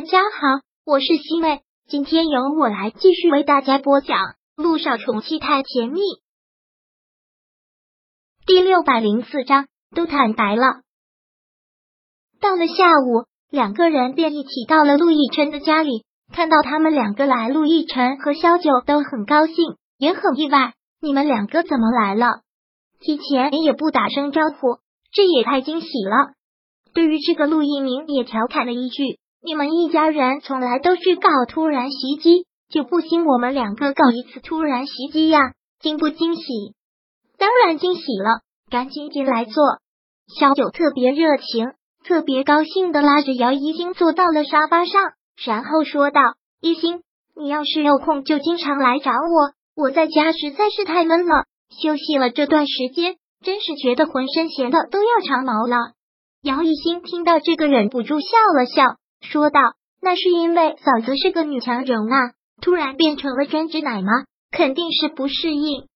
大家好，我是西妹，今天由我来继续为大家播讲《路上宠妻太甜蜜》第六百零四章，都坦白了。到了下午，两个人便一起到了陆亦辰的家里，看到他们两个来，陆亦辰和萧九都很高兴，也很意外。你们两个怎么来了？提前也不打声招呼，这也太惊喜了。对于这个，陆一鸣也调侃了一句。你们一家人从来都是搞突然袭击，就不兴我们两个搞一次突然袭击呀？惊不惊喜？当然惊喜了，赶紧进来坐。小九特别热情，特别高兴的拉着姚一星坐到了沙发上，然后说道：“一星，你要是有空就经常来找我，我在家实在是太闷了，休息了这段时间，真是觉得浑身闲的都要长毛了。”姚一星听到这个，忍不住笑了笑。说道：“那是因为嫂子是个女强人啊，突然变成了专职奶妈，肯定是不适应。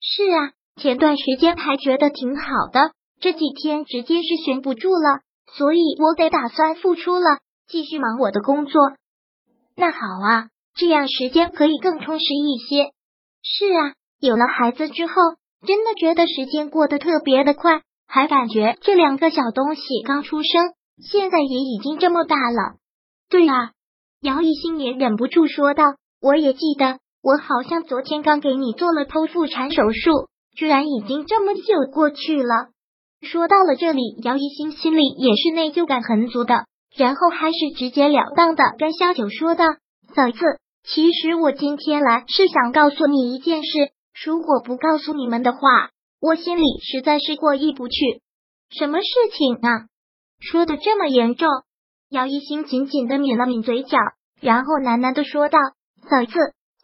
是啊，前段时间还觉得挺好的，这几天直接是悬不住了，所以我得打算复出了，继续忙我的工作。那好啊，这样时间可以更充实一些。是啊，有了孩子之后，真的觉得时间过得特别的快，还感觉这两个小东西刚出生。”现在也已经这么大了，对啊，姚一新也忍不住说道：“我也记得，我好像昨天刚给你做了剖腹产手术，居然已经这么久过去了。”说到了这里，姚一新心里也是内疚感很足的，然后还是直截了当的跟萧九说道：“嫂子，其实我今天来是想告诉你一件事，如果不告诉你们的话，我心里实在是过意不去。什么事情啊？”说的这么严重，姚一星紧紧的抿了抿嘴角，然后喃喃的说道：“嫂子，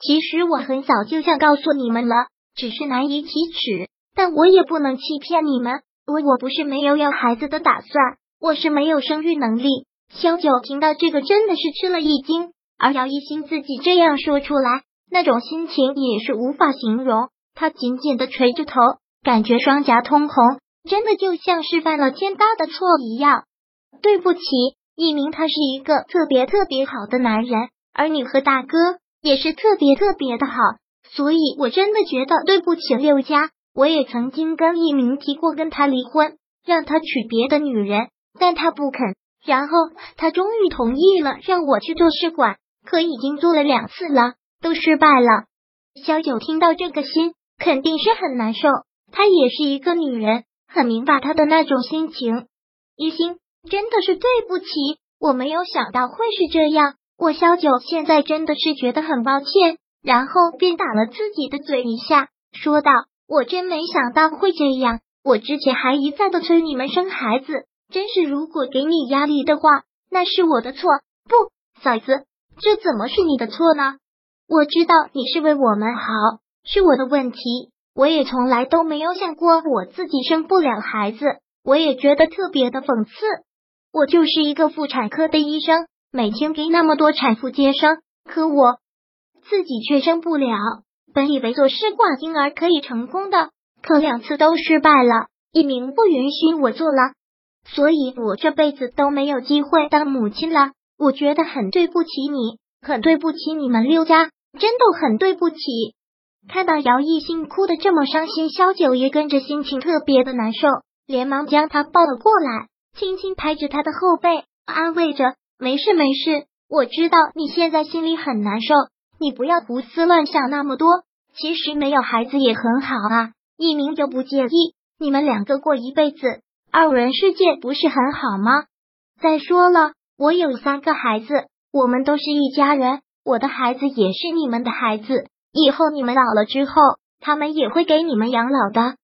其实我很早就想告诉你们了，只是难以启齿。但我也不能欺骗你们，我我不是没有要孩子的打算，我是没有生育能力。”萧九听到这个真的是吃了一惊，而姚一星自己这样说出来，那种心情也是无法形容。他紧紧的垂着头，感觉双颊通红，真的就像是犯了天大的错一样。对不起，一鸣他是一个特别特别好的男人，而你和大哥也是特别特别的好，所以我真的觉得对不起六家。我也曾经跟一鸣提过跟他离婚，让他娶别的女人，但他不肯。然后他终于同意了，让我去做试管，可已经做了两次了，都失败了。小九听到这个心肯定是很难受，她也是一个女人，很明白他的那种心情。一心。真的是对不起，我没有想到会是这样。我萧九现在真的是觉得很抱歉，然后便打了自己的嘴一下，说道：“我真没想到会这样，我之前还一再的催你们生孩子，真是如果给你压力的话，那是我的错。不，嫂子，这怎么是你的错呢？我知道你是为我们好，是我的问题，我也从来都没有想过我自己生不了孩子，我也觉得特别的讽刺。”我就是一个妇产科的医生，每天给那么多产妇接生，可我自己却生不了。本以为做试管婴儿可以成功的，可两次都失败了。一鸣不允许我做了，所以我这辈子都没有机会当母亲了。我觉得很对不起你，很对不起你们六家，真的很对不起。看到姚艺兴哭的这么伤心，萧九也跟着心情特别的难受，连忙将他抱了过来。轻轻拍着他的后背，安慰着：“没事没事，我知道你现在心里很难受，你不要胡思乱想那么多。其实没有孩子也很好啊，一鸣就不介意，你们两个过一辈子，二人世界不是很好吗？再说了，我有三个孩子，我们都是一家人，我的孩子也是你们的孩子，以后你们老了之后，他们也会给你们养老的。”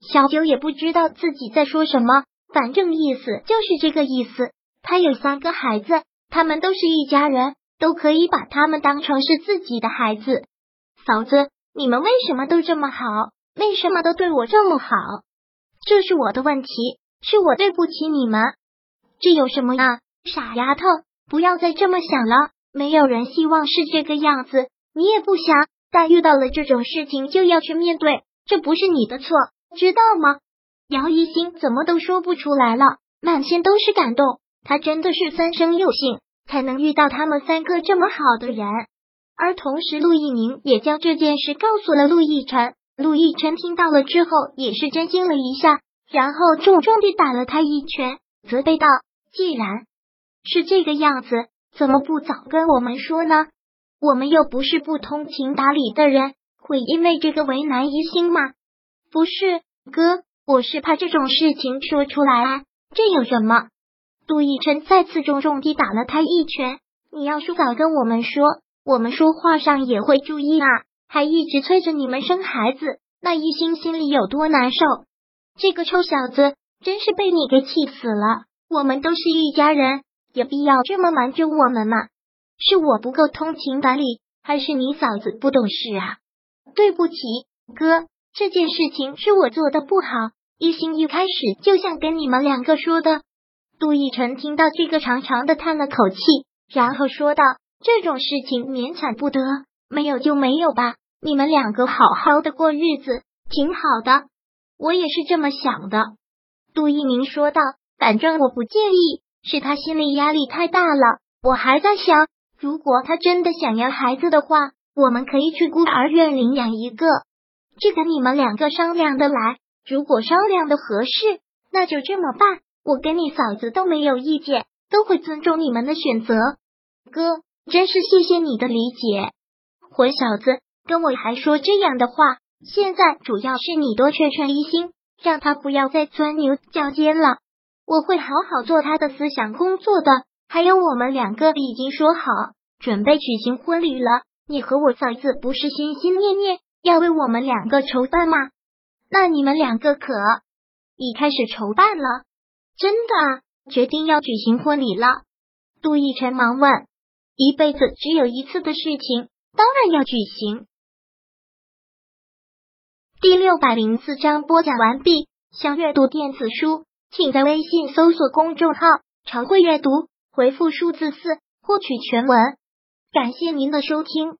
小九也不知道自己在说什么。反正意思就是这个意思。他有三个孩子，他们都是一家人，都可以把他们当成是自己的孩子。嫂子，你们为什么都这么好？为什么都对我这么好？这是我的问题，是我对不起你们。这有什么啊？傻丫头，不要再这么想了。没有人希望是这个样子，你也不想。但遇到了这种事情就要去面对，这不是你的错，知道吗？姚一星怎么都说不出来了，满心都是感动。他真的是三生有幸，才能遇到他们三个这么好的人。而同时，陆一鸣也将这件事告诉了陆亦辰。陆亦辰听到了之后，也是震惊了一下，然后重重地打了他一拳，责备道：“既然是这个样子，怎么不早跟我们说呢？我们又不是不通情达理的人，会因为这个为难一心吗？不是，哥，我是怕这种事情说出来啊。这有什么？”陆亦辰再次重重地打了他一拳。你要是早跟我们说，我们说话上也会注意啊。还一直催着你们生孩子，那一心心里有多难受？这个臭小子真是被你给气死了！我们都是一家人，有必要这么瞒着我们吗？是我不够通情达理，还是你嫂子不懂事啊？对不起，哥，这件事情是我做的不好。一心一开始就想跟你们两个说的。杜奕晨听到这个，长长的叹了口气，然后说道：“这种事情勉强不得，没有就没有吧。”你们两个好好的过日子挺好的，我也是这么想的。杜一鸣说道：“反正我不介意，是他心理压力太大了。我还在想，如果他真的想要孩子的话，我们可以去孤儿院领养一个。这个你们两个商量的来，如果商量的合适，那就这么办。我跟你嫂子都没有意见，都会尊重你们的选择。哥，真是谢谢你的理解，混小子。”跟我还说这样的话，现在主要是你多劝劝一心，让他不要再钻牛角尖了。我会好好做他的思想工作的。还有，我们两个已经说好准备举行婚礼了。你和我嫂子不是心心念念要为我们两个筹办吗？那你们两个可已开始筹办了？真的决定要举行婚礼了？杜奕晨忙问。一辈子只有一次的事情，当然要举行。第六百零四章播讲完毕。想阅读电子书，请在微信搜索公众号“常会阅读”，回复数字四获取全文。感谢您的收听。